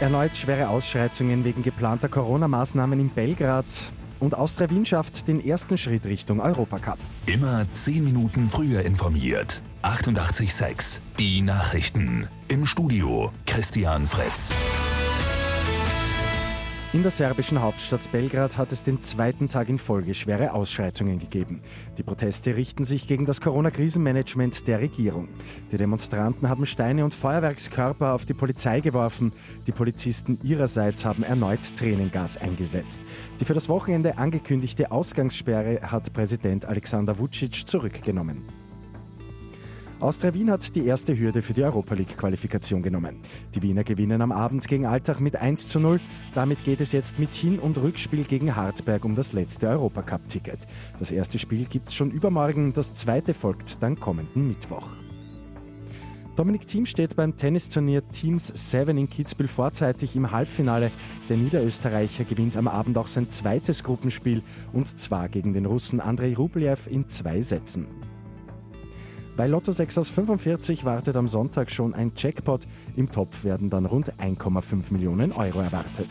Erneut schwere Ausschreitungen wegen geplanter Corona-Maßnahmen in Belgrad. Und Austria Wien schafft den ersten Schritt Richtung Europacup. Immer 10 Minuten früher informiert. 88.6 Die Nachrichten. Im Studio Christian Fritz. In der serbischen Hauptstadt Belgrad hat es den zweiten Tag in Folge schwere Ausschreitungen gegeben. Die Proteste richten sich gegen das Corona-Krisenmanagement der Regierung. Die Demonstranten haben Steine und Feuerwerkskörper auf die Polizei geworfen. Die Polizisten ihrerseits haben erneut Tränengas eingesetzt. Die für das Wochenende angekündigte Ausgangssperre hat Präsident Alexander Vucic zurückgenommen. Austria Wien hat die erste Hürde für die Europa League-Qualifikation genommen. Die Wiener gewinnen am Abend gegen Altach mit 1 zu 0. Damit geht es jetzt mit Hin- und Rückspiel gegen Hartberg um das letzte Europacup-Ticket. Das erste Spiel gibt es schon übermorgen, das zweite folgt dann kommenden Mittwoch. Dominik Thiem steht beim Tennisturnier Teams 7 in Kitzbühel vorzeitig im Halbfinale. Der Niederösterreicher gewinnt am Abend auch sein zweites Gruppenspiel und zwar gegen den Russen Andrei Rublev in zwei Sätzen. Bei Lotto 6 aus 45 wartet am Sonntag schon ein Jackpot. Im Topf werden dann rund 1,5 Millionen Euro erwartet.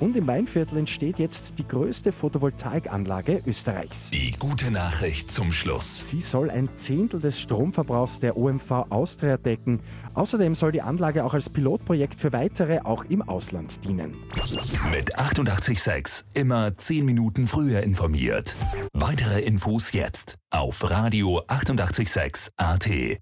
Und im Weinviertel entsteht jetzt die größte Photovoltaikanlage Österreichs. Die gute Nachricht zum Schluss. Sie soll ein Zehntel des Stromverbrauchs der OMV Austria decken. Außerdem soll die Anlage auch als Pilotprojekt für weitere auch im Ausland dienen. Mit 886 immer 10 Minuten früher informiert. Weitere Infos jetzt auf Radio 886 AT.